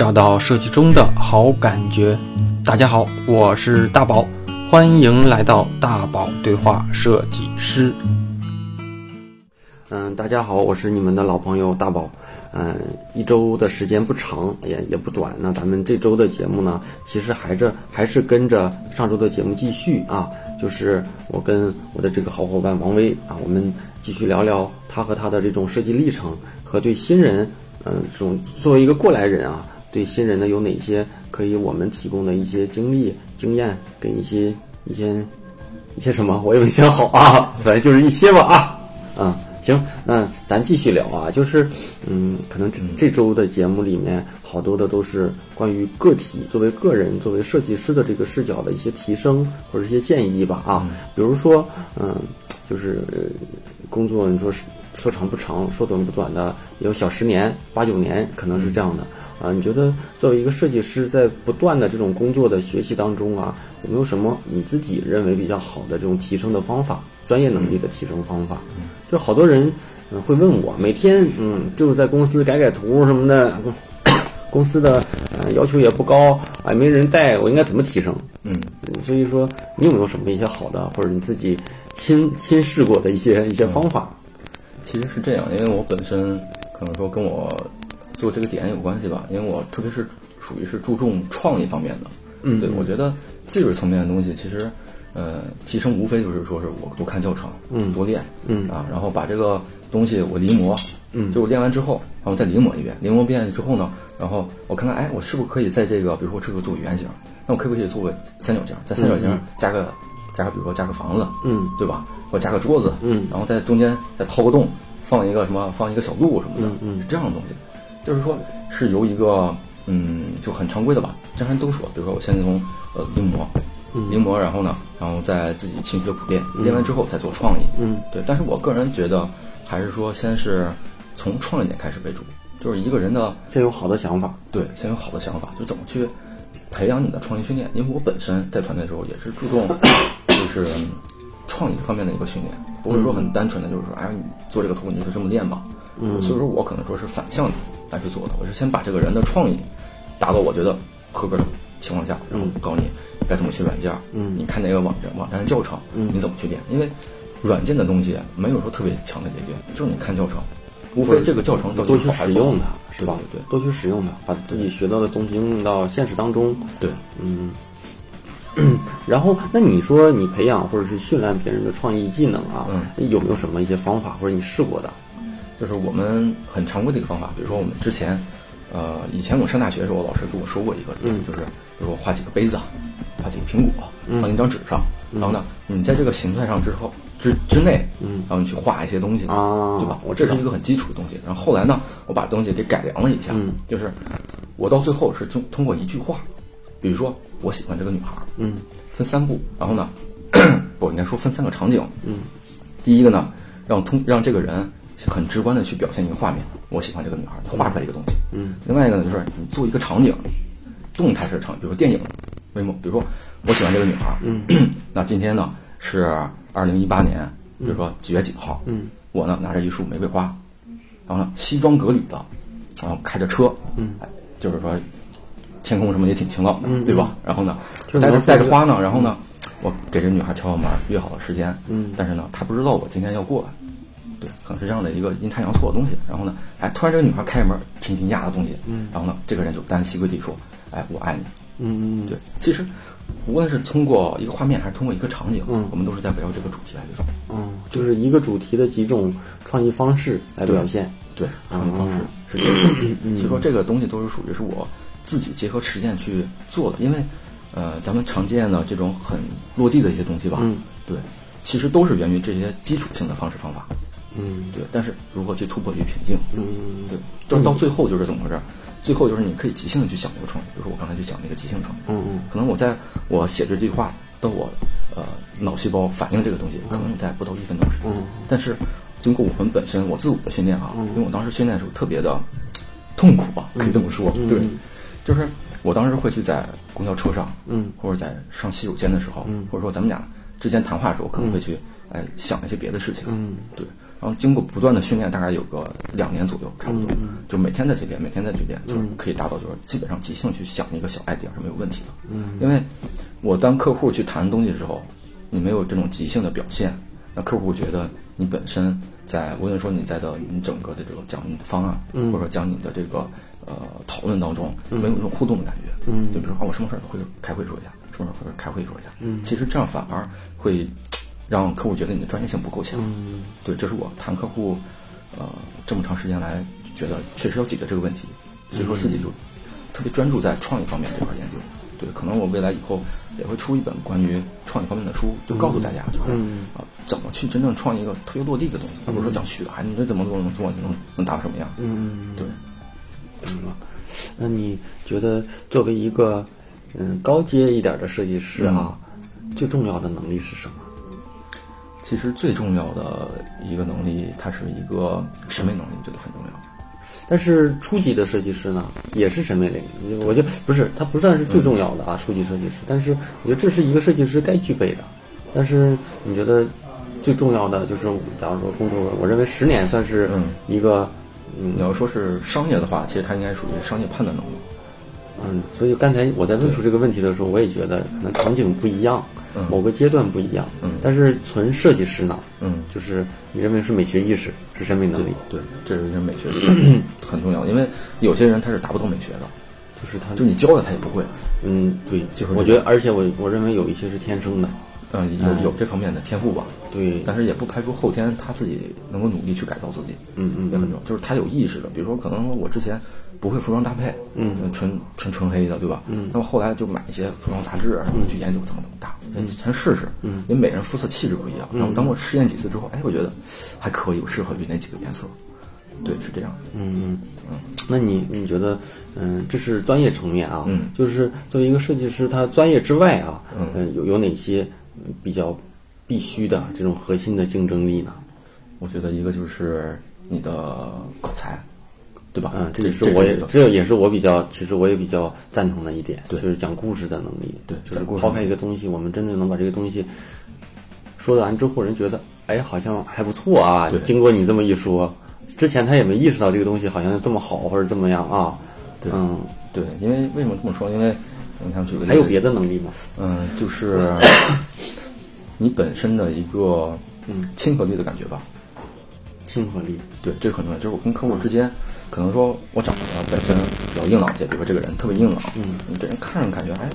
找到设计中的好感觉。大家好，我是大宝，欢迎来到大宝对话设计师。嗯，大家好，我是你们的老朋友大宝。嗯，一周的时间不长，也也不短。那咱们这周的节目呢，其实还是还是跟着上周的节目继续啊。就是我跟我的这个好伙伴王威啊，我们继续聊聊他和他的这种设计历程，和对新人，嗯，这种作为一个过来人啊，对新人呢有哪些可以我们提供的一些经历、经验，跟一些一些一些什么，我也没想好啊，反正就是一些吧啊，嗯。行，那咱继续聊啊，就是，嗯，可能这这周的节目里面，好多的都是关于个体作为个人、作为设计师的这个视角的一些提升或者一些建议吧啊，比如说，嗯，就是工作，你说是说长不长，说短不短的，有小十年、八九年，可能是这样的啊。你觉得作为一个设计师，在不断的这种工作的学习当中啊，有没有什么你自己认为比较好的这种提升的方法？专业能力的提升方法，就好多人嗯会问我，每天嗯就是在公司改改图什么的，公司的呃要求也不高，啊没人带，我应该怎么提升？嗯，所以说你有没有什么一些好的，或者你自己亲亲试过的一些一些方法？其实是这样，因为我本身可能说跟我做这个点有关系吧，因为我特别是属于是注重创意方面的，嗯，对我觉得技术层面的东西其实。呃，提升无非就是说是我多看教程，嗯，多练，嗯啊，然后把这个东西我临摹，嗯，就我练完之后，然后再临摹一遍，临摹遍之后呢，然后我看看，哎，我是不是可以在这个，比如说我这个做个圆形，那我可不可以做个三角形，在三角形加个加个，比如说加个房子，嗯，对吧？或加个桌子，嗯，然后在中间再掏个洞，放一个什么，放一个小鹿什么的，嗯，是这样的东西，就是说是由一个嗯就很常规的吧，这人都说，比如说我先从呃临摹。临摹，然后呢，然后再自己勤学苦练，练完之后再做创意。嗯，对。但是我个人觉得，还是说先是从创意点开始为主，就是一个人的先有好的想法。对，先有好的想法，就怎么去培养你的创意训练。因为我本身在团队的时候也是注重 就是创意方面的一个训练，不会说很单纯的，就是说，哎，你做这个图你就这么练吧。嗯。所以说我可能说是反向的来去做的，我是先把这个人的创意达到我觉得合格的情况下，然后告诉你。该怎么去软件？嗯，你看哪个网站网站的教程？嗯，你怎么去练？因为软件的东西没有说特别强的捷径，就是你看教程，无非这个教程多去使用它，是吧？对，多去使用它，把自己学到的东西应用到现实当中。对，嗯。然后，那你说你培养或者是训练别人的创意技能啊，有没有什么一些方法或者你试过的？就是我们很常规的一个方法，比如说我们之前，呃，以前我上大学的时候，老师跟我说过一个，嗯，就是比如说画几个杯子。画几个苹果放一张纸上，然后呢，你在这个形态上之后之之内，嗯，然后你去画一些东西，啊，对吧？我这是一个很基础的东西。然后后来呢，我把东西给改良了一下，嗯，就是我到最后是通通过一句话，比如说我喜欢这个女孩，嗯，分三步，然后呢，不应该说分三个场景，嗯，第一个呢，让通让这个人很直观的去表现一个画面，我喜欢这个女孩，画出来一个东西，嗯，另外一个呢，就是你做一个场景，动态式场，比如说电影。为么？比如说，我喜欢这个女孩儿，嗯，那今天呢是二零一八年，比如说几月几号，嗯，我呢拿着一束玫瑰花，然后呢西装革履的，然后开着车，嗯，就是说天空什么也挺晴朗的，对吧？然后呢带着带着花呢，然后呢我给这女孩敲敲门，约好了时间，嗯，但是呢她不知道我今天要过来，对，可能是这样的一个阴差阳错的东西。然后呢，哎，突然这个女孩开门，挺惊讶的东西，嗯，然后呢这个人就单膝跪地说，哎，我爱你。嗯嗯对，其实无论是通过一个画面还是通过一个场景，嗯，我们都是在围绕这个主题来去走。嗯，就是一个主题的几种创意方式来表现。对，创意方式是这样。所以说这个东西都是属于是我自己结合实践去做的，因为呃，咱们常见的这种很落地的一些东西吧，嗯，对，其实都是源于这些基础性的方式方法。嗯，对。但是如何去突破一个瓶颈？嗯，对，就是到最后就是怎么回事？最后就是你可以即兴的去想这个创意，比如说我刚才去想那个即兴创意，嗯嗯，可能我在我写这句话的我呃脑细胞反应这个东西，可能在不到一分钟时间，但是经过我们本身我自我的训练啊，因为我当时训练的时候特别的痛苦吧，可以这么说，对，就是我当时会去在公交车上，嗯，或者在上洗手间的时候，嗯，或者说咱们俩之间谈话的时候，可能会去哎想一些别的事情，嗯，对，然后经过不断的训练，大概有个两年左右，差不多，就每天在去练，每天在去练，就是可以达到就是基本上即兴去想一个小 idea 是没有问题的。嗯，因为我当客户去谈东西的时候，你没有这种即兴的表现，那客户觉得你本身在无论说你在的你整个的这个讲你的方案，或者说讲你的这个呃讨论当中，没有一种互动的感觉。嗯，就比如说啊，我什么事儿会开会说一下，什么事儿会开会说一下。嗯，其实这样反而会。让客户觉得你的专业性不够强，对，这是我谈客户，呃，这么长时间来觉得确实要解决这个问题，所以说自己就特别专注在创意方面这块研究。对，可能我未来以后也会出一本关于创意方面的书，就告诉大家就是啊，怎么去真正创一个特别落地的东西，而不是说讲虚的，哎，你这怎么做能做，你能能达到什么样？嗯，对。嗯，那你觉得作为一个嗯高阶一点的设计师啊，最重要的能力是什么？其实最重要的一个能力，它是一个审美能力，我觉得很重要。但是初级的设计师呢，也是审美类，我觉得不是，它不算是最重要的啊。初级设计师，但是我觉得这是一个设计师该具备的。但是你觉得最重要的就是，假如说工作，我认为十年算是一个，嗯，你要说是商业的话，其实它应该属于商业判断能力。嗯，所以刚才我在问出这个问题的时候，我也觉得可能场景不一样。某个阶段不一样，嗯，但是纯设计师呢，嗯，就是你认为是美学意识，是审美能力，对，这是一个美学 很重要，因为有些人他是达不到美学的，就是他就你教他他也不会，嗯，对，就是我觉得，而且我我认为有一些是天生的，嗯，有有这方面的天赋吧，对，但是也不排除后天他自己能够努力去改造自己，嗯嗯，也很重要，就是他有意识的，比如说可能我之前。不会服装搭配，嗯，纯纯纯黑的，对吧？嗯，那么后来就买一些服装杂志啊什么的去研究怎么怎么搭，先先试试，嗯，因为每人肤色气质不一样。然后当我试验几次之后，哎，我觉得还可以，我适合于那几个颜色？对，是这样。嗯嗯嗯。那你你觉得，嗯，这是专业层面啊，嗯，就是作为一个设计师，他专业之外啊，嗯，有有哪些比较必须的这种核心的竞争力呢？我觉得一个就是你的口才。对吧？嗯，这也是我也这也是我比较，其实我也比较赞同的一点，就是讲故事的能力。对，就是抛开一个东西，我们真正能把这个东西说完之后，人觉得哎，好像还不错啊。经过你这么一说，之前他也没意识到这个东西好像这么好或者怎么样啊。对，嗯，对，因为为什么这么说？因为你看，举个还有别的能力吗？嗯，就是 你本身的一个嗯亲和力的感觉吧。亲和力，对，这个很重要。就是我跟客户之间。可能说，我长得本身比较硬朗一些，比如说这个人特别硬朗，嗯，你给人看着感觉，哎，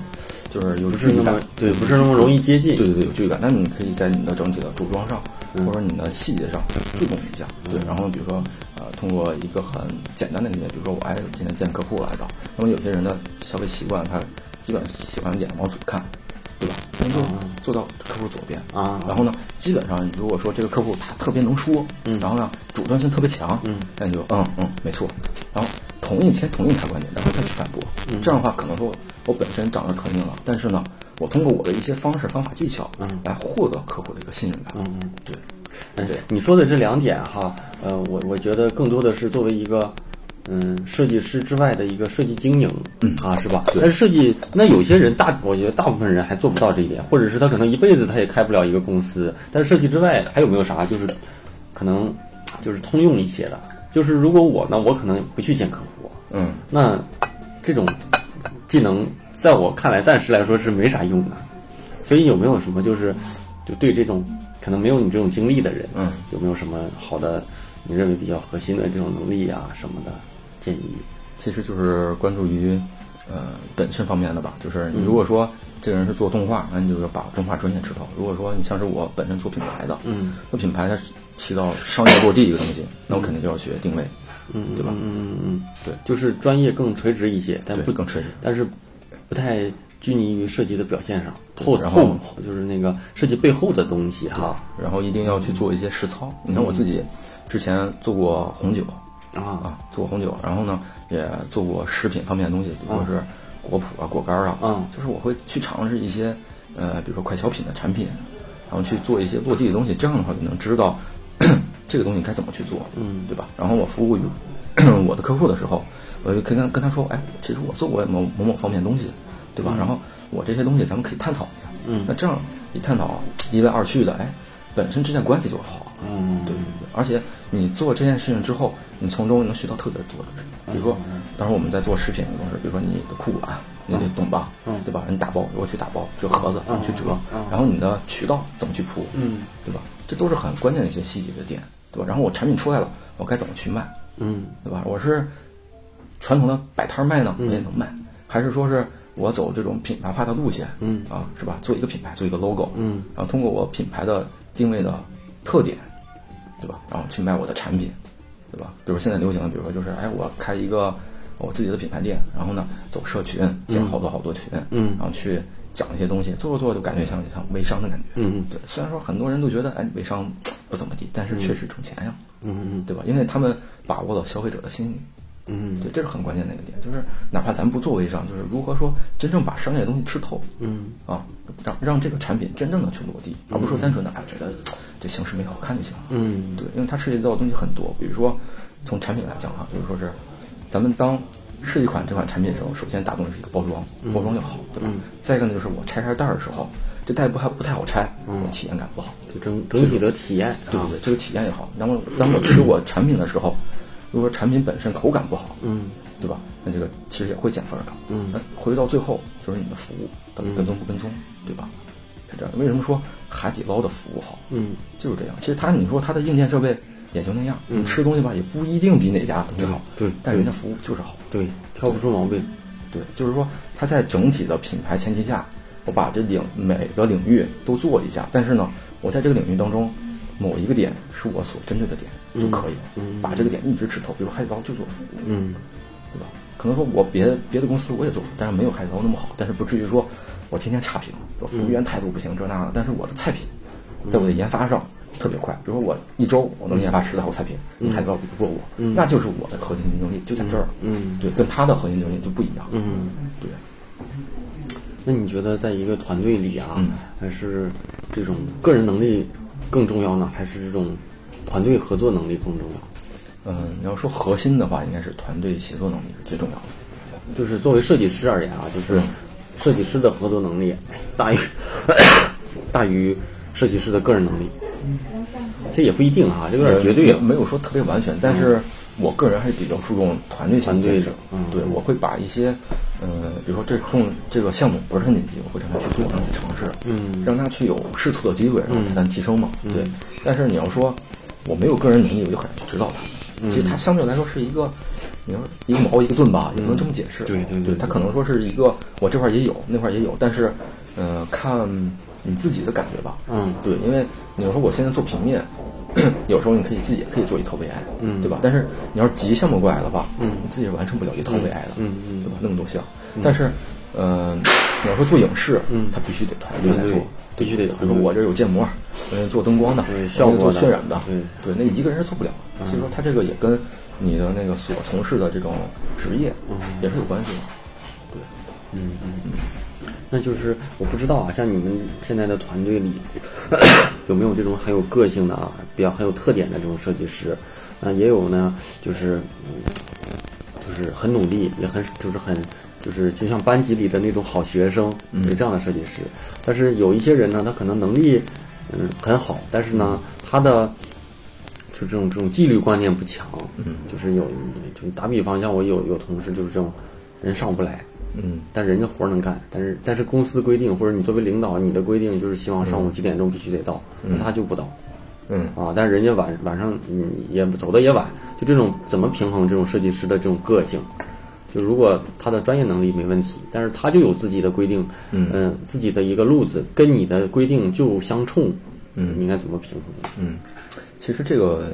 就是有距离感，对，不是那么容易接近，对对对，有距离感。那你可以在你的整体的着装上，或者说你的细节上注重一下，对。然后比如说，呃，通过一个很简单的理解，比如说我哎今天见客户来着，那么有些人的消费习惯，他基本喜欢脸往左看。对吧？能够做到客户左边啊，然后呢，基本上如果说这个客户他特别能说，嗯，然后呢，主观性特别强，嗯，那你就嗯嗯没错，然后同意先同意他观点，然后再去反驳，这样的话可能说我本身长得可硬了，但是呢，我通过我的一些方式方法技巧，嗯，来获得客户的一个信任感，嗯嗯，对，对，你说的这两点哈，呃，我我觉得更多的是作为一个。嗯，设计师之外的一个设计经营，嗯啊，是吧？对。但是设计，那有些人大，我觉得大部分人还做不到这一点，或者是他可能一辈子他也开不了一个公司。但是设计之外还有没有啥？就是可能就是通用一些的，就是如果我呢，我可能不去见客户，嗯，那这种技能在我看来暂时来说是没啥用的。所以有没有什么就是就对这种可能没有你这种经历的人，嗯，有没有什么好的你认为比较核心的这种能力啊什么的？建议其实就是关注于，呃，本身方面的吧。就是你如果说这个人是做动画，那你就要把动画专业吃透。如果说你像是我本身做品牌的，嗯，那品牌它起到商业落地一个东西，那我肯定就要学定位，嗯，对吧？嗯嗯嗯，对，就是专业更垂直一些，但不更垂直，但是不太拘泥于设计的表现上，后后就是那个设计背后的东西哈。然后一定要去做一些实操。你看我自己之前做过红酒。啊。啊，做过红酒，然后呢，也做过食品方面的东西，比如说是果脯啊、果干啊，嗯，就是我会去尝试一些，呃，比如说快消品的产品，然后去做一些落地的东西，这样的话就能知道 这个东西该怎么去做，嗯，对吧？然后我服务于 我的客户的时候，我就可以跟跟他说，哎，其实我做过某某某方面东西，对吧？然后我这些东西咱们可以探讨一下，嗯，那这样一探讨，一来二去的，哎，本身之间关系就好，嗯，对对对。而且你做这件事情之后，你从中能学到特别多的知识。比如说，当时我们在做食品的东西，比如说你的库管，你得懂吧，嗯对吧？你打包如何去打包，这盒子怎么去折，然后你的渠道怎么去铺，嗯对吧？这都是很关键的一些细节的点，对吧？然后我产品出来了，我该怎么去卖，嗯对吧？我是传统的摆摊儿卖呢，我也能卖，还是说是我走这种品牌化的路线，嗯啊，是吧？做一个品牌，做一个 logo，嗯，然后通过我品牌的定位的特点，对吧？然后去卖我的产品，对吧？比如现在流行的，比如说就是，哎，我开一个我自己的品牌店，然后呢走社群，建好多好多群，嗯然后去讲一些东西，做着做着就感觉像像微商的感觉，嗯对。虽然说很多人都觉得，哎，微商不怎么地，但是确实挣钱呀，嗯嗯对吧？因为他们把握了消费者的心理。嗯对，这是很关键的一个点，就是哪怕咱不做微商，就是如何说真正把商业的东西吃透，嗯啊，让让这个产品真正的去落地，而不是说单纯的啊觉得这形式美好看就行了。嗯对，因为它涉及到的东西很多，比如说从产品来讲哈，就是说是咱们当设计一款这款产品的时候，首先打动的是一个包装，包装要好，对吧？再一个呢，就是我拆开袋儿的时候，这袋不还不太好拆，我体验感不好。就整整体的体验，啊对对对，这个体验也好。然后当我吃我产品的时候，如果说产品本身口感不好，嗯对吧？那这个其实也会减分的。嗯那回到最后就是你的服务到底跟踪不跟踪，对吧？是这样。为什么说海底捞的服务好？嗯就是这样。其实它你说它的硬件设备也就那样，你吃东西吧也不一定比哪家东西好，对但是人家服务就是好。对，挑不出毛病，对，就是说它在整体的品牌前提下，我把这领每个领域都做一下，但是呢，我在这个领域当中。某一个点是我所针对的点就可以了，嗯把这个点一直吃透。比如海底捞就做服务，嗯对吧？可能说我别别的公司我也做服务，但是没有海底捞那么好，但是不至于说我天天差评，说服务员态度不行这那的。但是我的菜品，在我的研发上特别快，比如说我一周我能研发十道菜品，海底捞比不过我，那就是我的核心竞争力就在这儿。嗯对，跟他的核心竞争力就不一样。嗯。对。那你觉得在一个团队里啊，嗯还是这种个人能力更重要呢，还是这种团队合作能力更重要？嗯，你要说核心的话，应该是团队协作能力是最重要的。就是作为设计师而言啊，就是设计师的合作能力大于大于设计师的个人能力。其实也不一定啊，这个有点绝对呃没没有说特别完全，但是我个人还是比较注重团队性建设。嗯对，我会把一些，呃，比如说这重这个项目不是很紧急，我会让他去做，让他去尝试，嗯，让他去有试错的机会，然后才能提升嘛。对，但是你要说我没有个人能力，我就很难去指导他。嗯其实他相对来说是一个，你说一个矛一个盾吧，也不能这么解释。对对对对，他可能说是一个，我这块儿也有，那块儿也有，但是，呃，看你自己的感觉吧。嗯对，因为你要说我现在做平面，有时候你可以自己也可以做一套 VI，嗯对吧？但是你要是急项目过来的话，嗯，你自己完成不了一套 VI 的，嗯嗯对吧？那么多项，但是，嗯，你要说做影视，嗯，它必须得团队来做，必须得比如说我这有建模，有人做灯光的，对做效果的渲染的，对对，那一个人是做不了，所以说他这个也跟你的那个所从事的这种职业也是有关系的，对。嗯嗯嗯。那就是我不知道啊，像你们现在的团队里 有没有这种很有个性的啊，比较很有特点的这种设计师？那，也有呢，就是嗯，就是很努力，也很就是很就是就像班级里的那种好学生，有这样的设计师。但是有一些人呢，他可能能力嗯很好，但是呢，他的就这种这种纪律观念不强，嗯，就是有就打比方，像我有有同事就是这种人上不来，嗯但人家活儿能干，但是但是公司规定或者你作为领导，你的规定就是希望上午几点钟必须得到，那他就不到嗯啊。但是人家晚晚上嗯也走的也晚，就这种怎么平衡这种设计师的这种个性？就如果他的专业能力没问题，但是他就有自己的规定，嗯自己的一个路子跟你的规定就相冲，嗯你应该怎么平衡？嗯，其实这个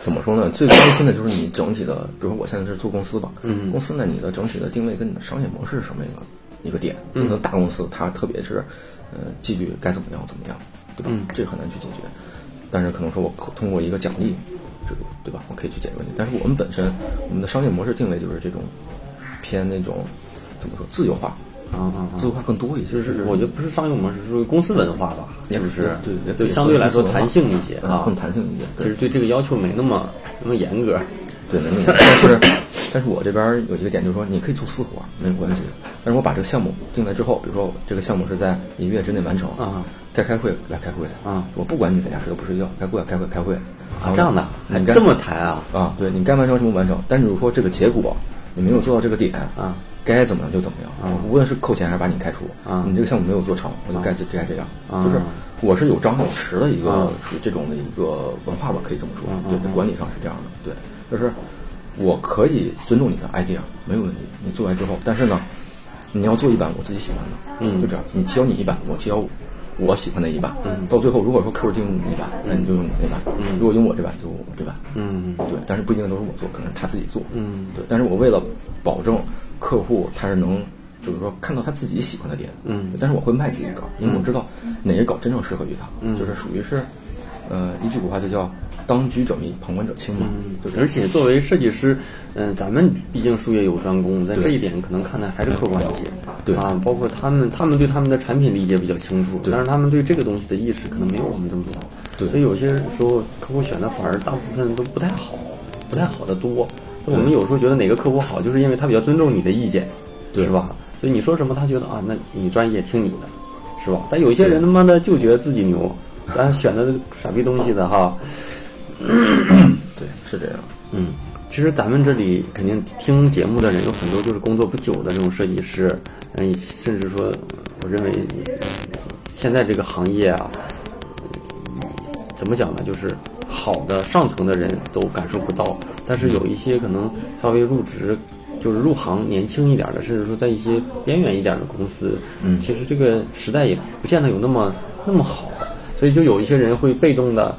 怎么说呢？最关心的就是你整体的，比如说我现在是做公司吧，嗯公司呢，你的整体的定位跟你的商业模式是什么一个一个点？可能大公司它特别是呃纪律该怎么样怎么样，对吧？嗯这个很难去解决。但是可能说我可通过一个奖励制度，对吧？我可以去解决问题。但是我们本身我们的商业模式定位就是这种偏那种怎么说自由化，啊啊啊！自由化更多一些。就是我觉得不是商业模式，是属于公司文化吧，也是不是？对也对，相对来说弹性一些啊，嗯更弹性一些。其实对这个要求没那么那么严格。对，能明白。但是但是我这边有一个点，就是说你可以做私活没有关系，但是我把这个项目定了之后，比如说这个项目是在一个月之内完成啊，该开会来开会啊，我不管你在家睡觉不睡觉，该过来开会开会啊，这样的你这么谈啊啊，对你该完成什么完成，但是如果说这个结果你没有做到这个点啊，该怎么样就怎么样啊，无论是扣钱还是把你开除啊，你这个项目没有做成，我就该这该这样，啊。就是我是有张有弛的一个啊。属于这种的一个文化吧，可以这么说对，在管理上是这样的，对，就是我可以尊重你的 idea 没有问题，你做完之后，但是呢，你要做一版我自己喜欢的，嗯。就这样，你提交你一版，我提交我喜欢的一版，嗯。到最后如果说客户定用你那版，那你就用你那版，嗯。如果用我这版就这版，嗯。对，但是不一定都是我做，可能他自己做，嗯。对，但是我为了保证客户他是能，就是说看到他自己喜欢的点，嗯。但是我会卖自己的稿，因为我知道哪些稿真正适合于他，嗯。就是属于是，呃，一句古话就叫当局者迷，旁观者清嘛，嗯对。而且作为设计师，嗯、咱们毕竟术业有专攻，在这一点可能看的还是客观一些。对。啊，包括他们，他们对他们的产品理解比较清楚，对。但是他们对这个东西的意识可能没有我们这么多。对。所以有些时候客户选的反而大部分都不太好，不太好的多。我们有时候觉得哪个客户好，就是因为他比较尊重你的意见，对是吧？所以你说什么，他觉得啊，那你专业听你的，是吧？但有些人他妈的就觉得自己牛，咱选的傻逼东西的哈。对，是这样，嗯，其实咱们这里肯定听节目的人有很多就是工作不久的这种设计师，嗯，甚至说，我认为现在这个行业啊，嗯怎么讲呢？就是好的上层的人都感受不到，但是有一些可能稍微入职。就是入行年轻一点的，甚至说在一些边缘一点的公司，嗯其实这个时代也不见得有那么那么好，所以就有一些人会被动的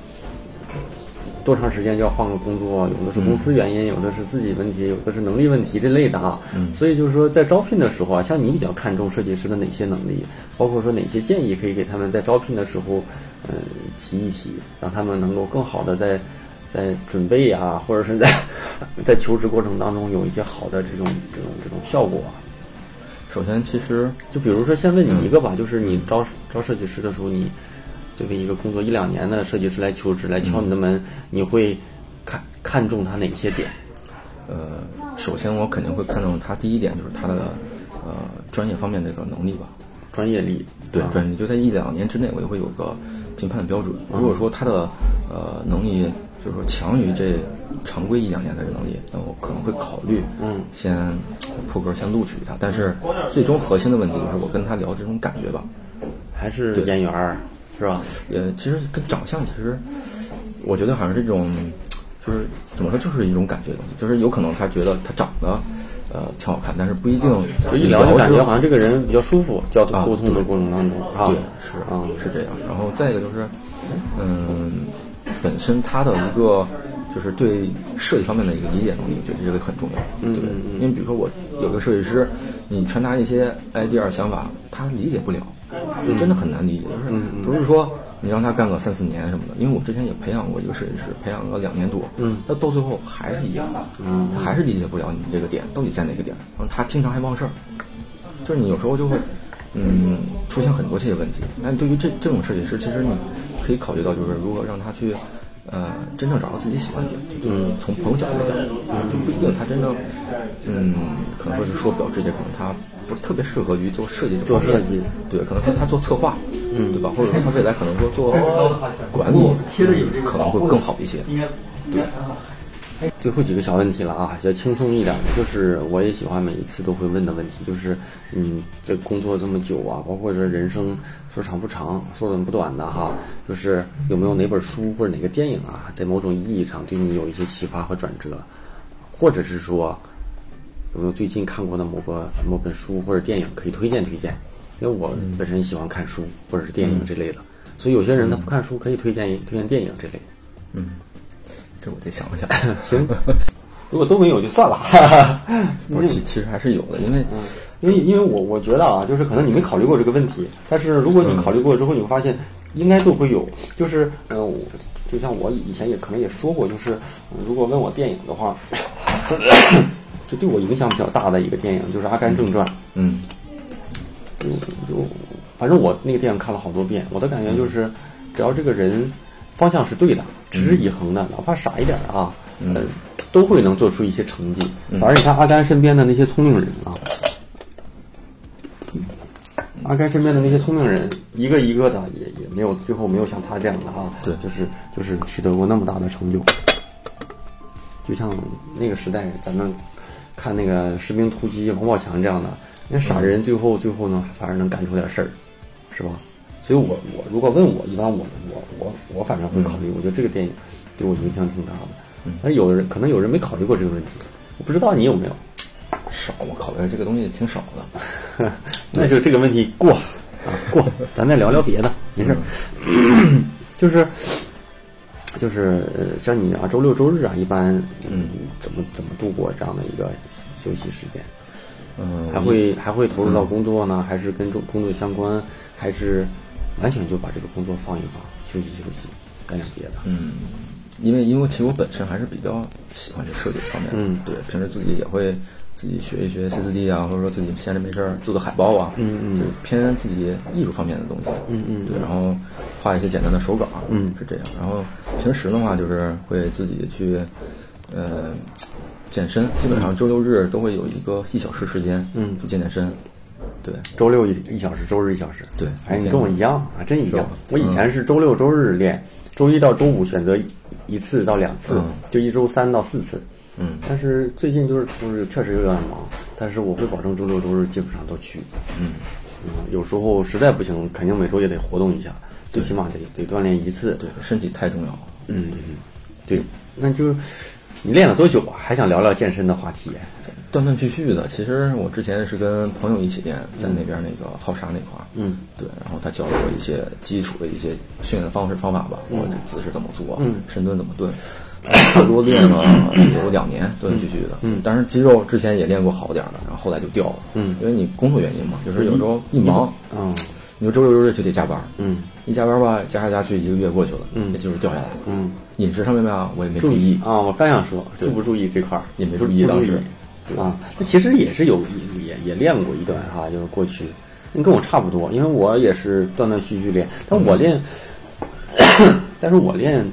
多长时间就要换个工作，有的是公司原因，有的是自己问题，有的是能力问题这类的啊。嗯所以就是说，在招聘的时候啊，像你比较看重设计师的哪些能力，包括说哪些建议可以给他们在招聘的时候，嗯、提一提，让他们能够更好的在在准备啊，或者是在 在求职过程当中有一些好的这种这种这种效果啊。首先其实就比如说，先问你一个吧，就是你招招设计师的时候，你作为一个工作一两年的设计师来求职来敲你的门，你会看看重他哪些点？呃，首先我肯定会看重他第一点就是他的呃专业方面的一个能力吧，专业力，对，啊专业就在一两年之内，我就会有个评判的标准。如果说他的呃能力就是说强于这常规一两年的能力，那我可能会考虑嗯先破格先录取他。但是最终核心的问题就是我跟他聊这种感觉吧，还是对眼缘儿，是吧？也其实跟长相其实，我觉得好像是这种，就是怎么说，就是一种感觉的东西，就是有可能他觉得他长得呃挺好看，但是不一定就一聊就感觉好像这个人比较舒服，交啊沟通的过程当中，啊，对，是啊，是这样。然后再一个就是，嗯，本身他的一个就是对设计方面的一个理解能力，我觉得这个很重要，嗯对不对？因为比如说我有个设计师，你传达一些 idea 想法，他理解不了，就真的很难理解。就是不是说你让他干个三四年什么的，因为我之前也培养过一个设计师，培养了两年多，嗯，他到最后还是一样，嗯他还是理解不了你这个点到底在哪个点，然后他经常还忘事儿，就是你有时候就会，嗯，出现很多这些问题。那对于这这种设计师，其实你可以考虑到，就是如何让他去，呃，真正找到自己喜欢的点。就就是从朋友角度来讲，嗯，就不一定他真正，嗯，可能说是说比较直接，可能他不是特别适合于做设计这方面。做设计对，可能说他做策划，嗯对吧？或者说他未来可能说做 管理，可能会更好一些。对，最后几个小问题了啊，比较轻松一点的，就是我也喜欢每一次都会问的问题，就是你这工作这么久啊，包括这人生说长不长，说短不短的哈，就是有没有哪本书或者哪个电影啊，在某种意义上对你有一些启发和转折，或者是说有没有最近看过的某个某本书或者电影可以推荐推荐？因为我本身喜欢看书或者是电影这类的，所以有些人他不看书，可以推荐推荐电影这类。嗯，这我得想一想。行，如果都没有就算了。我其其实还是有的，因为因为因为我我觉得啊，就是可能你没考虑过这个问题，但是如果你考虑过之后，你会发现应该都会有。就是嗯、就像我以前也可能也说过，就是、呃如果问我电影的话，就对我影响比较大的一个电影就是《阿甘正传》。嗯就就反正我那个电影看了好多遍，我的感觉就是，只要这个人方向是对的，持之以恒的，哪怕傻一点儿啊，嗯呃，都会能做出一些成绩。反而你看阿甘身边的那些聪明人啊，阿甘身边的那些聪明人，一个一个的也也没有最后没有像他这样的啊，对就是就是取得过那么大的成就。就像那个时代，咱们看那个《士兵突击》王宝强这样的，那傻人最后最后呢，反而能干出点事儿，是吧？所以我我如果问我，一般我我我我反正会考虑，我觉得这个电影对我影响挺大的。但是有的人可能有人没考虑过这个问题，我不知道你有没有。少，我考虑这个东西挺少的。那就这个问题过啊过，咱再聊聊别的，没事儿。就是就是呃，像你啊，周六周日啊，一般嗯怎么怎么度过这样的一个休息时间？嗯，还会还会投入到工作呢，还是跟工工作相关，还是完全就把这个工作放一放，休息休息，干点别的？嗯，因为因为其实我本身还是比较喜欢这设计方面的，嗯对，平时自己也会自己学一学 C 4 D 啊，或者说自己闲着没事儿做做海报啊，嗯嗯就是偏自己艺术方面的东西，嗯嗯对，然后画一些简单的手稿，嗯是这样，然后平时的话就是会自己去，呃。健身基本上周六日都会有一个一小时时间，嗯去健健身，对，周六一一小时，周日一小时。对哎，你跟我一样啊，真一样。我以前是周六周日练，周一到周五选择一次到两次嗯，就一周三到四次。嗯但是最近就是就是确实有点忙，但是我会保证周六周日基本上都去。嗯嗯，有时候实在不行，肯定每周也得活动一下，最起码得得锻炼一次。对，身体太重要了。嗯嗯，对，那就你练了多久啊？还想聊聊健身的话题？断断续续的，其实我之前是跟朋友一起练，在那边那个浩沙那块儿，嗯。对，然后他教了我一些基础的一些训练方式方法吧，我这姿势怎么做，嗯深蹲怎么蹲，差不多练了 有两年，断断续续的，嗯。但是肌肉之前也练过好点儿的，然后后来就掉了，嗯。因为你工作原因嘛，就是有时候一忙，嗯你说周六周日就得加班，嗯一加班吧，加来加去一个月过去了，嗯这肌肉掉下来了，嗯，饮食上面吧，我也没注注意，啊！我刚想说对注不注意这块儿，也没注意当时不注意啊。那其实也是有也也也练过一段哈，就是过去，你跟我差不多，因为我也是断断续续练，但我练，但是我练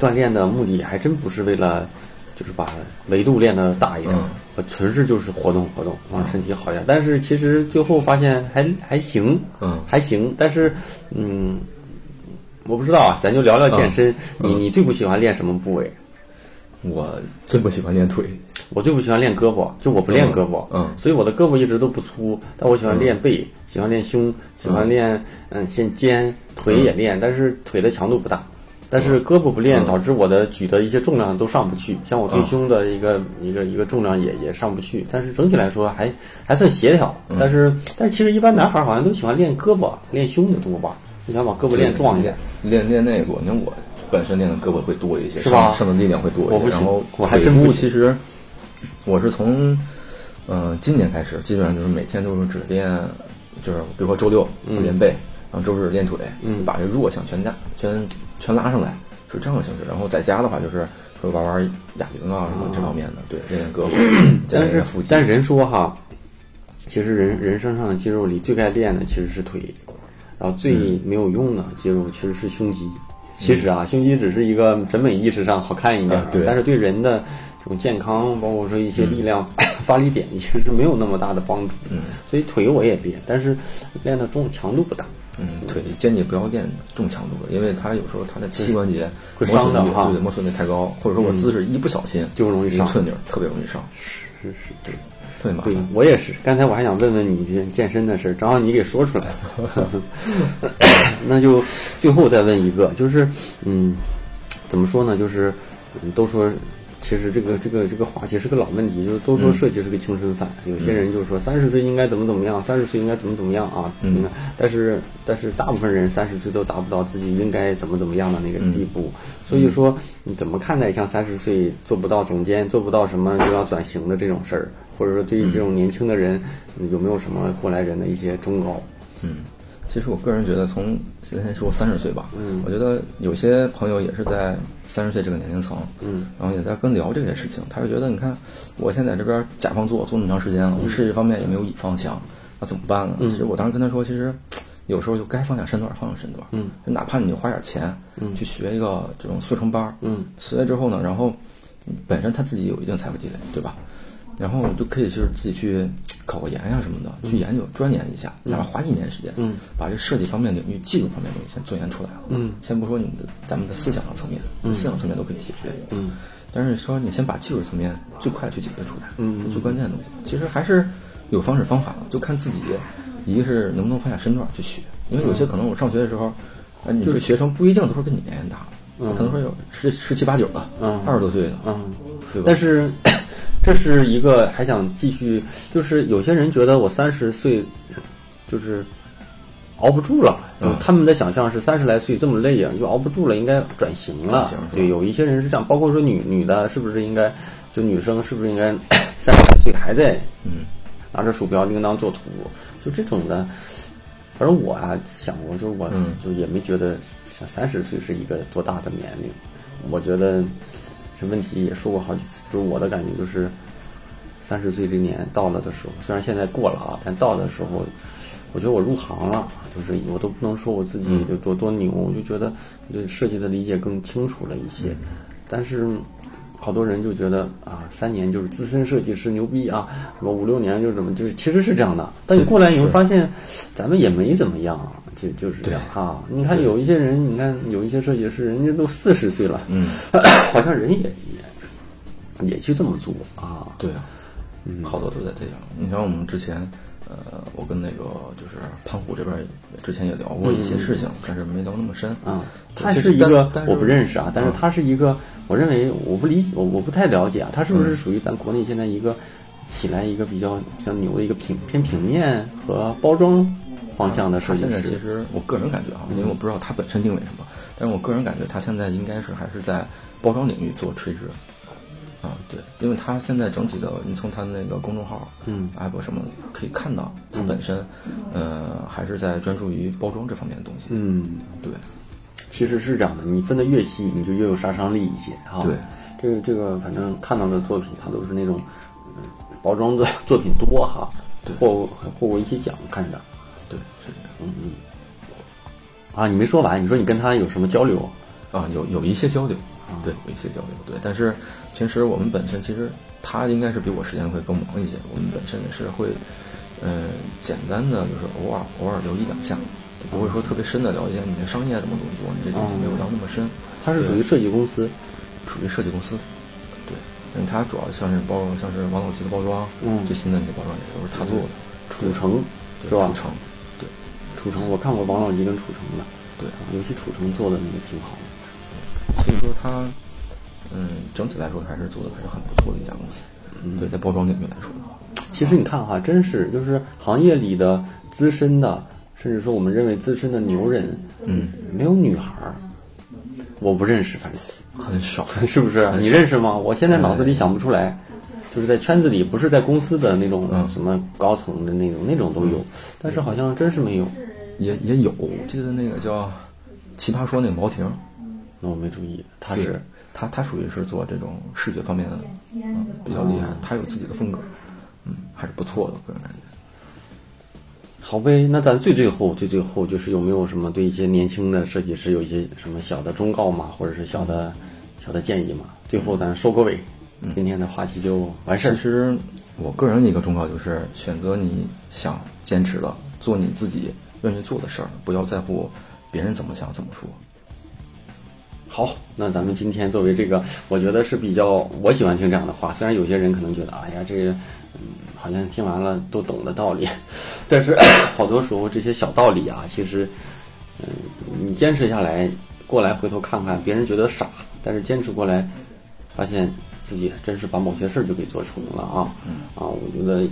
锻炼的目的还真不是为了，就是把维度练的大一点，嗯我纯是就是活动活动，让身体好一点。但是其实最后发现还还行，嗯还行。但是嗯，我不知道啊，咱就聊聊健身。你你最不喜欢练什么部位？我最不喜欢练腿，我最不喜欢练胳膊，就我不练胳膊，嗯嗯所以我的胳膊一直都不粗，但我喜欢练背，喜欢练胸，喜欢练嗯，先肩，腿也练，但是腿的强度不大，但是胳膊不练，嗯。导致我的举的一些重量都上不去，像我推嗯胸的一个、一个一个重量也也上不去，但是整体来说还还算协调，嗯。但是但是其实一般男孩好像都喜欢练胳膊、练胸的多吧，就想把胳膊练壮一点。练练那个，你看我本身练的胳膊会多一些，是吧？上上的力量会多一些。然后我还腿真不其实我是从呃今年开始，基本上就是每天都是只练，就是比如说周六练背，然后周日练腿，嗯。把这弱项全加全全拉上来，是这样的形式。然后在家的话就是会玩玩哑铃啊什么这方面的，对，练练胳膊，但是。但是人说哈，其实人人身上的肌肉里最该练的其实是腿，然后最没有用的肌肉其实是胸肌。其实啊，胸肌只是一个审美意识上好看一点对但是对人的这种健康，包括说一些力量、发力点，其实是没有那么大的帮助。嗯，所以腿我也练，但是练的重强度不大。嗯，腿建议不要练重强度的，因为它有时候它的膝关节会磨损率，对对，磨损率太高，或者说我姿势一不小心就容易伤一寸劲儿，特别容易伤，是是是，对。对特别麻烦。我也是，刚才我还想问问你健健身的事儿，正好你给说出来了，那就最后再问一个，就是嗯，怎么说呢？就是嗯，都说其实这个这个这个话题是个老问题，就是都说设计是个青春饭，有些人就说三十岁应该怎么怎么样，三十岁应该怎么怎么样啊，嗯，但是但是大部分人三十岁都达不到自己应该怎么怎么样的那个地步，所以说你怎么看待像三十岁做不到总监，做不到什么就要转型的这种事儿？或者说对于这种年轻的人，有没有什么过来人的一些忠告？嗯，其实我个人觉得，从现在说三十岁吧，嗯。我觉得有些朋友也是在三十岁这个年龄层，嗯，然后也在跟聊这些事情，他就觉得，你看我现在这边甲方做做那么长时间了，我事业方面也没有乙方强，那怎么办呢？嗯。其实我当时跟他说，其实有时候就该放下身段放下身段，嗯，就哪怕你花点钱，嗯。去学一个这种速成班，嗯，学了之后呢，然后本身他自己有一定财富积累，对吧？然后就可以就是自己去考个研呀什么的，去研究钻研一下，哪怕花一年时间，嗯，把这设计方面领域、技术方面的东西先钻研出来了。嗯，先不说你的咱们的思想上层面，思想层面都可以解决。嗯，但是说你先把技术层面最快去解决出来，嗯最关键的东西，其实还是有方式方法。的，就看自己，一个是能不能放下身段去学，因为有些可能我上学的时候，啊，你这个学生不一定都是跟你年龄大的，可能说有十十七八九的，嗯。二十多岁的，嗯，对吧？但是这是一个还想继续，就是有些人觉得我三十岁就是熬不住了，嗯他们的想象是三十来岁这么累啊，就熬不住了，应该转型了。型对，有一些人是这样，包括说女女的，是不是应该就女生是不是应该 三十来岁还在嗯拿着鼠标叮当做图，就这种的。反正我啊想过，就是我嗯就也没觉得像三十岁是一个多大的年龄。我觉得这问题也说过好几次，就是我的感觉就是三十岁这年到了的时候，虽然现在过了啊，但到的时候，我觉得我入行了，就是我都不能说我自己嗯就多多牛，我就觉得对设计的理解更清楚了一些，嗯但是。好多人就觉得啊，三年就是资深设计师牛逼啊，什么五六年就是怎么，就是其实是这样的。但你过来你会发现，咱们也没怎么样啊，就就是这样啊。你看有一些人，你看有一些设计师，人家都四十岁了，嗯，好像人也也也去这么做啊。对啊，嗯好多都在这样。你像我们之前，呃，我跟那个就是潘虎这边也之前也聊过一些事情，但是没聊那么深啊，对他是一个是我不认识啊，但是嗯他是一个，我认为我不理解，我我不太了解啊，它是不是嗯属于咱国内现在一个起来一个比较比较牛的一个平偏平面和包装方向的设计他现在其师？实我个人感觉啊，因为我不知道它本身定位什么，但是我个人感觉它现在应该是还是在包装领域做垂直。啊，对，因为它现在整体的，你从他那个公众号、嗯 app 什么可以看到，它本身，呃，还是在专注于包装这方面的东西。嗯，对，其实是这样的，你分的越细，你就越有杀伤力一些哈。对，这个这个，反正看到的作品，它都是那种嗯包装的作品多哈，对获还获过一些奖，看着。对，是这样。嗯嗯。啊，你没说完，你说你跟他有什么交流？啊，有有一些交流，对，有一些交流，对。但是平时我们本身其实他应该是比我时间会更忙一些，我们本身也是会，呃，简单的就是偶尔偶尔留一两下，就不会说特别深的了解你的商业怎么怎么做，你这东西没有到那么深。他是属于设计公司，属于设计公司，对，因为它主要像是包像是王老吉的包装，嗯最新的那些包装也都是他做的，楚城对是吧？楚城，对楚城，我看过王老吉跟楚城的，对啊，尤其楚城做的那个挺好的。所以说它，嗯，整体来说还是做的还是很不错的一家公司，嗯对，在包装领域来说，其实你看哈，真是就是行业里的资深的，甚至说我们认为资深的牛人，嗯，没有女孩儿，我不认识，反正很少，是不是？你认识吗？我现在脑子里想不出来，就是在圈子里，不是在公司的那种嗯。什么高层的那种，那种都有，但是好像真是没有。也也有，我记得那个叫奇葩说那个毛婷，那我没注意，他是他他属于是做这种视觉方面的，嗯，比较厉害，他有自己的风格，嗯，还是不错的，个人感觉。好呗。那咱最最后最最后就是有没有什么对一些年轻的设计师有一些什么小的忠告嘛，或者是小的小的建议嘛？最后咱收个尾，今天的话题就完事儿。其实我个人的一个忠告就是，选择你想坚持的，做你自己愿意做的事儿，不要在乎别人怎么想怎么说。好，那咱们今天作为这个，我觉得是比较我喜欢听这样的话。虽然有些人可能觉得，哎呀，这个嗯，好像听完了都懂的道理，但是好多时候这些小道理啊，其实嗯，你坚持下来，过来回头看看，别人觉得傻，但是坚持过来，发现自己真是把某些事儿就给做成了啊。啊，我觉得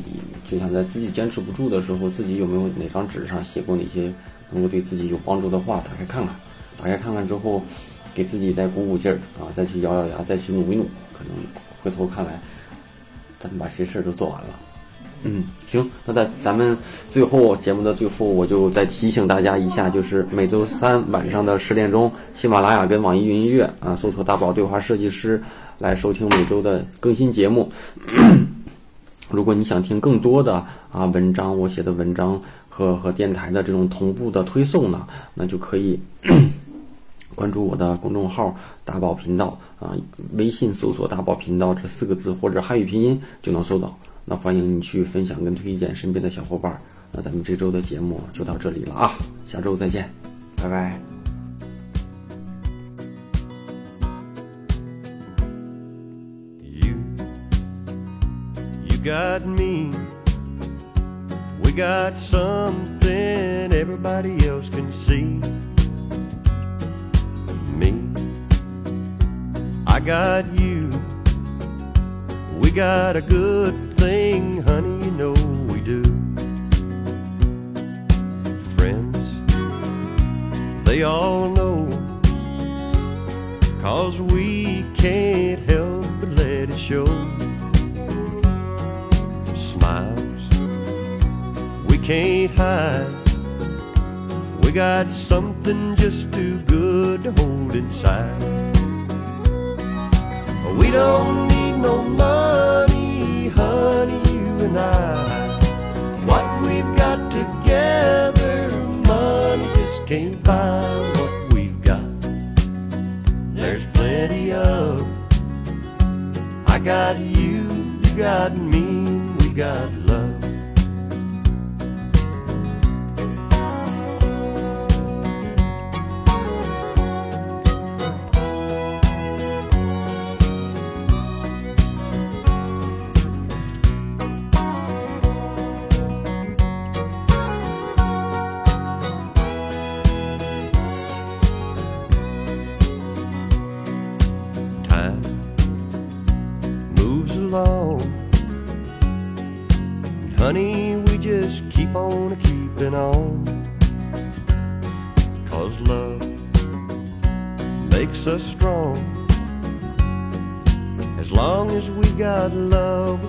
就像在自己坚持不住的时候，自己有没有哪张纸上写过哪些能够对自己有帮助的话，打开看看，打开看看之后，给自己再鼓鼓劲儿啊，再去咬咬牙，再去努一努，可能回头看来，咱们把这些事儿都做完了。嗯，行，那在咱们最后节目的最后，我就再提醒大家一下，就是每周三晚上的十点钟，喜马拉雅跟网易云音乐啊，搜索“大宝对话设计师”来收听每周的更新节目。如果你想听更多的啊文章，我写的文章和和电台的这种同步的推送呢，那就可以关注我的公众号“大宝频道”啊，微信搜索“大宝频道”这四个字或者汉语拼音就能搜到。那欢迎你去分享跟推荐身边的小伙伴。那咱们这周的节目就到这里了啊，下周再见，拜拜。You, you got me. We got something everybody else can see. I got you. We got a good thing, honey, you know we do. Friends, they all know. Cause we can't help but let it show. Smiles, we can't hide. We got something just too good to hold inside. Don't need no money, honey, you and I. What we've got together, money just can't buy what we've got. There's plenty of. I got you, you got me, we got keeping on. Cause love makes us strong. As long as we got love,